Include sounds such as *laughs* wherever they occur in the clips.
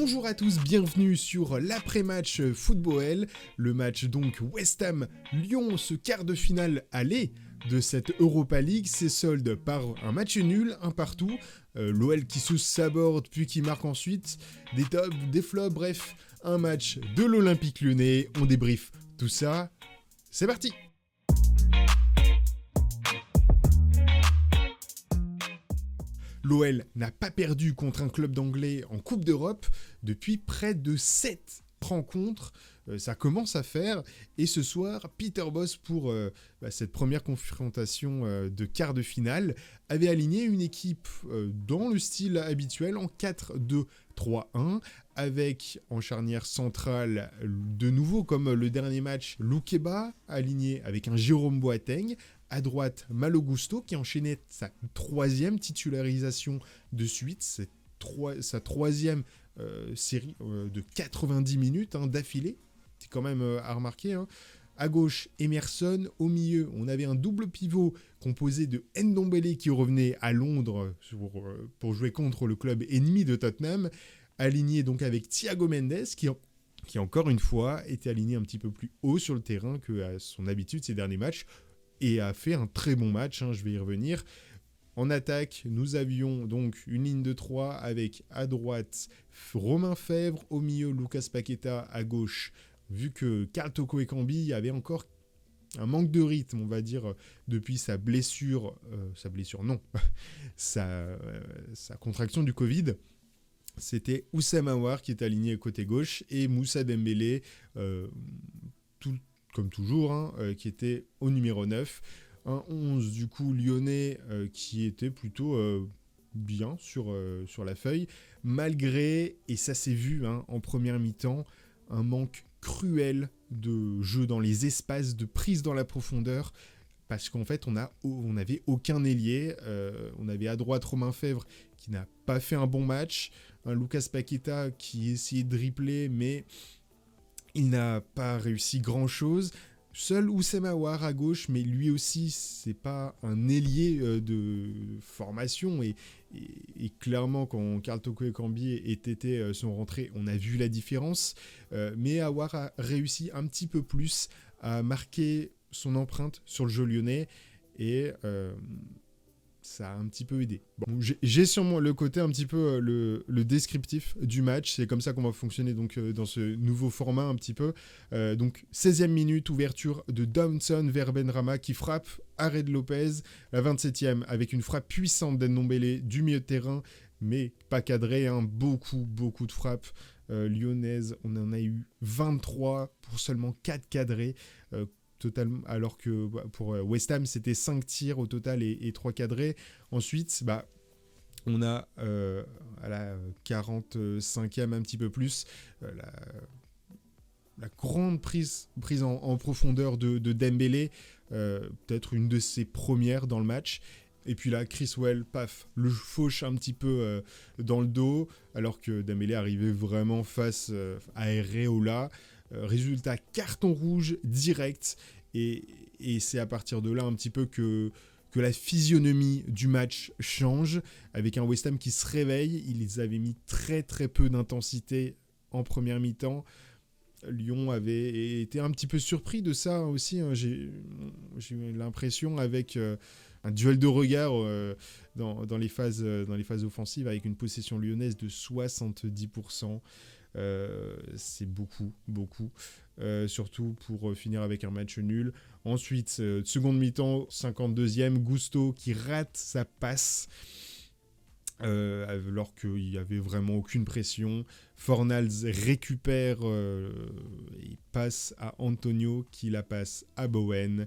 Bonjour à tous, bienvenue sur l'après-match football. Le match donc West Ham Lyon, ce quart de finale aller de cette Europa League, c'est solde par un match nul, un partout. Euh, L'OL qui se saborde puis qui marque ensuite. Des tops, des flops, bref, un match de l'Olympique lyonnais. On débrief tout ça. C'est parti! L'OL n'a pas perdu contre un club d'anglais en Coupe d'Europe depuis près de 7 rencontres. Euh, ça commence à faire. Et ce soir, Peter Boss, pour euh, bah, cette première confrontation euh, de quart de finale, avait aligné une équipe dans le style habituel en 4-2-3-1, avec en charnière centrale, de nouveau comme le dernier match, Loukeba, aligné avec un Jérôme Boateng, à droite, Malo Gusto qui enchaînait sa troisième titularisation de suite, sa troisième euh, série euh, de 90 minutes hein, d'affilée. C'est quand même euh, à remarquer. Hein. À gauche, Emerson. Au milieu, on avait un double pivot composé de Ndombele qui revenait à Londres pour, jouer contre le club ennemi de Tottenham, aligné donc avec Thiago Mendes qui qui encore une fois était aligné un petit peu plus haut sur le terrain que à son habitude ces derniers matchs et a fait un très bon match, hein, je vais y revenir. En attaque, nous avions donc une ligne de 3 avec à droite Romain Fèvre, au milieu Lucas Paqueta, à gauche, vu que Carl Toko Cambi avait encore un manque de rythme, on va dire, depuis sa blessure, euh, sa blessure non, *laughs* euh, sa, contraction du Covid. C'était Oussam Aouar qui est aligné côté gauche et Moussa Dembélé, euh, comme toujours, hein, euh, qui était au numéro 9. Un 11 du coup lyonnais euh, qui était plutôt euh, bien sur, la feuille, malgré, et ça s'est vu hein, en première mi-temps, un manque cruel de jeu dans les espaces, de prise dans la profondeur, parce qu'en fait on n'avait aucun ailier, on avait à droite Romain Fèvre qui n'a pas fait un bon match, un Lucas Paqueta qui essayait de dribbler mais il n'a pas réussi grand-chose. Seul Oussama War à gauche, mais lui aussi, c'est pas un ailier euh, de formation. Et, clairement, quand Carl Toko et Cambi et Tété euh, sont rentrés, on a vu la différence. Euh, mais Awar a réussi un petit peu plus à marquer son empreinte sur le jeu lyonnais. Et ça a un petit peu aidé. J'ai sûrement le côté un petit peu euh, le, descriptif du match. C'est comme ça qu'on va fonctionner donc euh, dans ce nouveau format un petit peu. Euh, donc 16e minute, ouverture de Downson vers Benrama qui frappe arrêt de Lopez. La 27e avec une frappe puissante d'Endombele du milieu de terrain, mais pas cadré. Hein. beaucoup, beaucoup de frappes. lyonnaises, on en a eu 23 pour seulement 4 cadrés alors que bah, pour euh, West Ham, c'était 5 tirs au total et, 3 cadrés. Ensuite, bah, on a euh, à la 45e un petit peu plus euh, la, grande prise, en, profondeur de, de Dembélé, peut-être une de ses premières dans le match. Et puis là, Chris Well, paf, le fauche un petit peu dans le dos, alors que Dembélé arrivait vraiment face à Areola. Euh, résultat, carton rouge direct. Et, c'est à partir de là un petit peu que, que la physionomie du match change, avec un West Ham qui se réveille. Ils avaient mis très très peu d'intensité en première mi-temps. Lyon avait été un petit peu surpris de ça aussi. Hein. J'ai eu l'impression avec euh, un duel de regard euh, dans, dans, les phases, dans les phases offensives avec une possession lyonnaise de 70%. Euh, c'est beaucoup, beaucoup. Euh, surtout pour euh, finir avec un match nul. Ensuite, seconde mi-temps, 52e, Gusto qui rate sa passe. alors qu'il n'y avait vraiment aucune pression. Fornals récupère et passe à Antonio qui la passe à Bowen.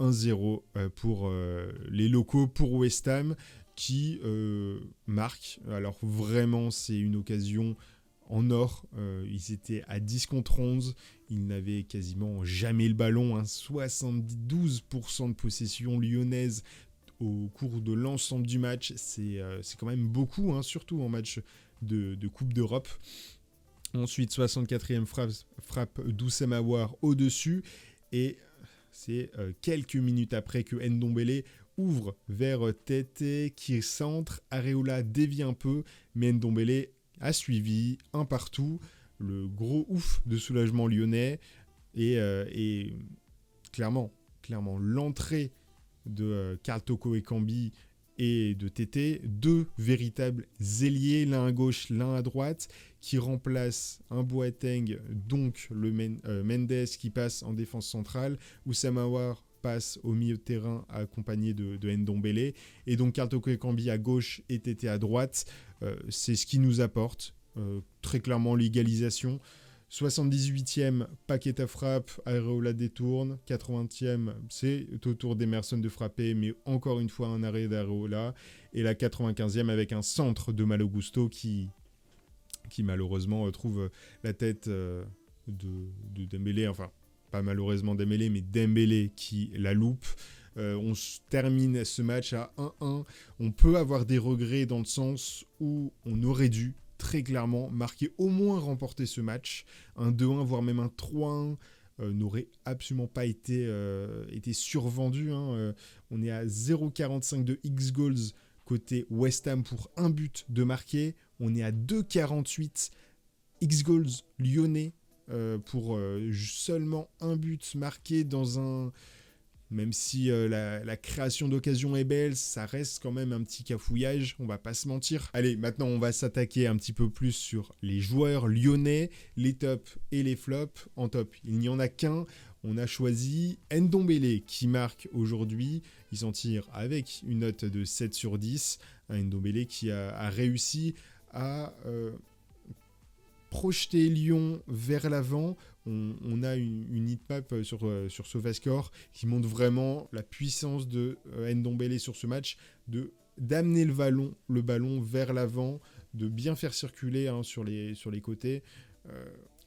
1-0 pour les locaux, pour West Ham qui marque. Alors vraiment c'est une occasion en or. Euh, ils étaient à 10 contre 11. Ils n'avaient quasiment jamais le ballon. 72% hein. de possession lyonnaise au cours de l'ensemble du match. C'est euh, quand même beaucoup, hein, surtout en match de, Coupe d'Europe. Ensuite, 64e frappe, frappe au-dessus. Et c'est euh, quelques minutes après que Ndombele ouvre vers Tete qui centre. Areola dévie un peu, mais Ndombele a suivi, un partout, le gros ouf de soulagement lyonnais, et, et clairement, l'entrée de Karl Toko et Cambi et de TT, deux véritables ailiers, l'un à gauche, l'un à droite, qui remplacent un Boateng, donc le euh, Mendes qui passe en défense centrale, ou Samawar passe au milieu de terrain accompagné de, de Ndombele, et donc Kartoko Kambi à gauche et TT à droite. Euh, c'est ce qui nous apporte euh, très clairement l'égalisation. 78e, Paqueta frappe, Areola détourne. 80e, c'est au tour d'Emerson de frapper, mais encore une fois un arrêt d'Areola. Et la 95e avec un centre de Malogusto qui, qui malheureusement euh, trouve la tête de, de enfin pas malheureusement Dembélé, mais Dembélé qui la loupe. on termine ce match à 1-1. On peut avoir des regrets dans le sens où on aurait dû très clairement marquer au moins remporter ce match. Un 2-1, voire même un 3-1 euh, n'aurait absolument pas été, euh, été survendu. Hein. Euh, on est à 0,45 de X-Goals côté West Ham pour un but de marqué. On est à 2,48 X-Goals lyonnais pour seulement un but marqué dans un même si euh, la, création d'occasion est belle, ça reste quand même un petit cafouillage, on va pas se mentir. Allez, maintenant on va s'attaquer un petit peu plus sur les joueurs lyonnais, les tops et les flops. En top, il n'y en a qu'un. On a choisi Ndombele qui marque aujourd'hui. Il s'en tire avec une note de 7 sur 10. Un Ndombele qui a, réussi à euh, projeter Lyon vers l'avant on, a une, une heatmap euh, sur, euh, sur qui montre vraiment la puissance de euh, Ndombele sur ce match, de d'amener le ballon, le ballon vers l'avant, de bien faire circuler hein, sur, les, sur les côtés.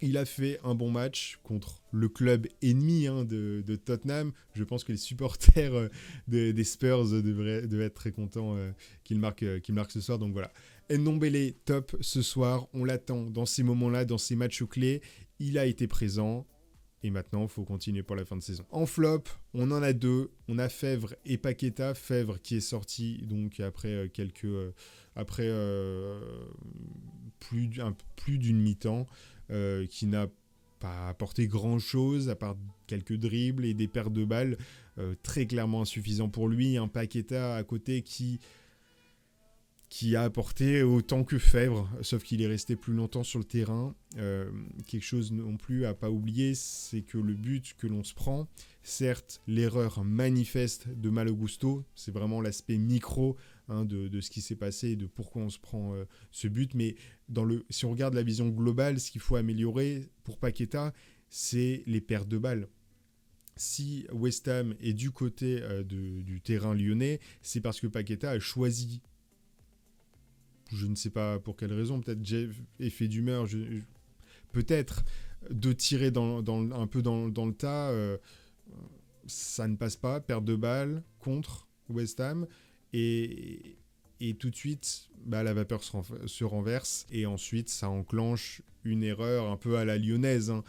il a fait un bon match contre le club ennemi hein, de, Tottenham. Je pense que les supporters des Spurs devraient, être très contents qu'il marque, marque ce soir. Donc voilà. Ndombele, top ce soir. On l'attend dans ces moments-là, dans ces matchs clés il a été présent. Et maintenant, il faut continuer pour la fin de saison. En flop, on en a deux. On a Fèvre et Paqueta. Fèvre qui est sorti donc après euh, quelques, euh, après euh, plus d'une mi-temps, qui n'a pas apporté grand chose à part quelques dribbles et des pertes de balles très clairement insuffisants pour lui. Un Paqueta à côté qui qui a apporté autant que Fèvre, sauf qu'il est resté plus longtemps sur le terrain. Euh, quelque chose non plus à pas oublier, c'est que le but que l'on se prend, certes, l'erreur manifeste de Malogusto, c'est vraiment l'aspect micro hein, de, ce qui s'est passé et de pourquoi on se prend euh, ce but, mais dans le, si on regarde la vision globale, ce qu'il faut améliorer pour Paqueta, c'est les pertes de balles si West Ham est du côté euh, du terrain lyonnais, c'est parce que Paqueta a choisi je ne sais pas pour quelle raison, peut-être effet d'humeur, peut-être de tirer un peu dans, le tas, euh, ça ne passe pas, perte de balle contre West Ham, et, tout de suite, bah, la vapeur se, renverse, et ensuite ça enclenche une erreur un peu à la lyonnaise. Hein.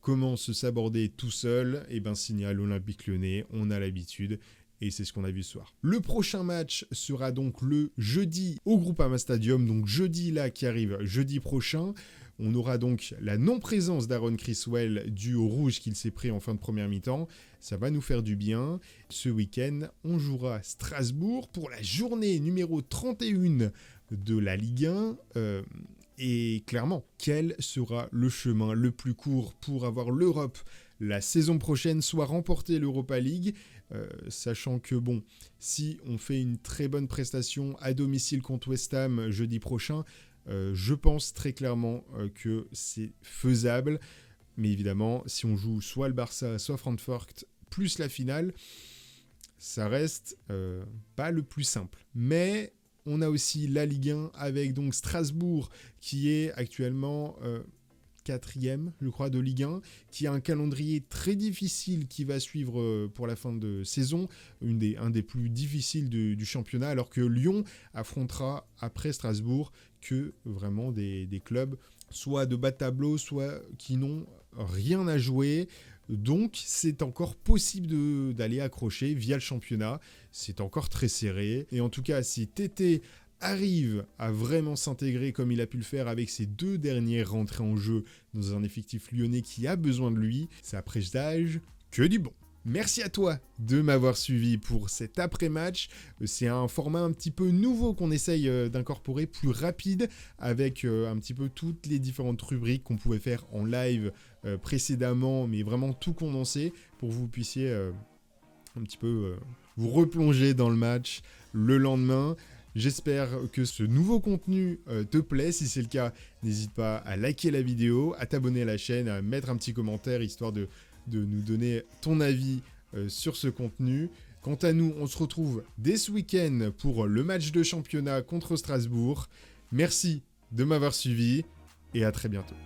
Comment se saborder tout seul? Eh ben signal olympique lyonnais, on a l'habitude et c'est ce qu'on a vu ce soir. Le prochain match sera donc le jeudi au Groupama Stadium, donc jeudi là qui arrive, jeudi prochain. On aura donc la non-présence d'Aaron Criswell due au rouge qu'il s'est pris en fin de première mi-temps. Ça va nous faire du bien. Ce week-end, on jouera Strasbourg pour la journée numéro 31 de la Ligue 1. Euh, et clairement, quel sera le chemin le plus court pour avoir l'Europe la saison prochaine, soit remporter l'Europa League euh, sachant que bon, si on fait une très bonne prestation à domicile contre West Ham jeudi prochain, euh, je pense très clairement euh, que c'est faisable. Mais évidemment, si on joue soit le Barça, soit Francfort, plus la finale, ça reste pas le plus simple. Mais on a aussi la Ligue 1 avec donc Strasbourg qui est actuellement quatrième, je crois, de Ligue 1, qui a un calendrier très difficile qui va suivre euh, pour la fin de saison, un des plus difficiles du championnat, alors que Lyon affrontera après Strasbourg que vraiment des, clubs soit de bas de tableau, soit qui n'ont rien à jouer. Donc c'est encore possible d'aller accrocher via le championnat. C'est encore très serré. Et en tout cas, si TT arrive à vraiment s'intégrer comme il a pu le faire avec ses deux dernières rentrées en jeu dans un effectif lyonnais qui a besoin de lui, après d'âge que du bon. Merci à toi de m'avoir suivi pour cet après-match. C'est un format un petit peu nouveau qu'on essaye euh, d'incorporer, plus rapide, avec euh, un petit peu toutes les différentes rubriques qu'on pouvait faire en live euh, précédemment, mais vraiment tout condensé pour que vous puissiez un petit peu vous replonger dans le match le lendemain. J'espère que ce nouveau contenu te plaît. Si c'est le cas, n'hésite pas à liker la vidéo, à t'abonner à la chaîne, à mettre un petit commentaire histoire de de nous donner ton avis euh, sur ce contenu. Quant à nous, on se retrouve dès ce week-end pour le match de championnat contre Strasbourg. Merci de m'avoir suivi et à très bientôt.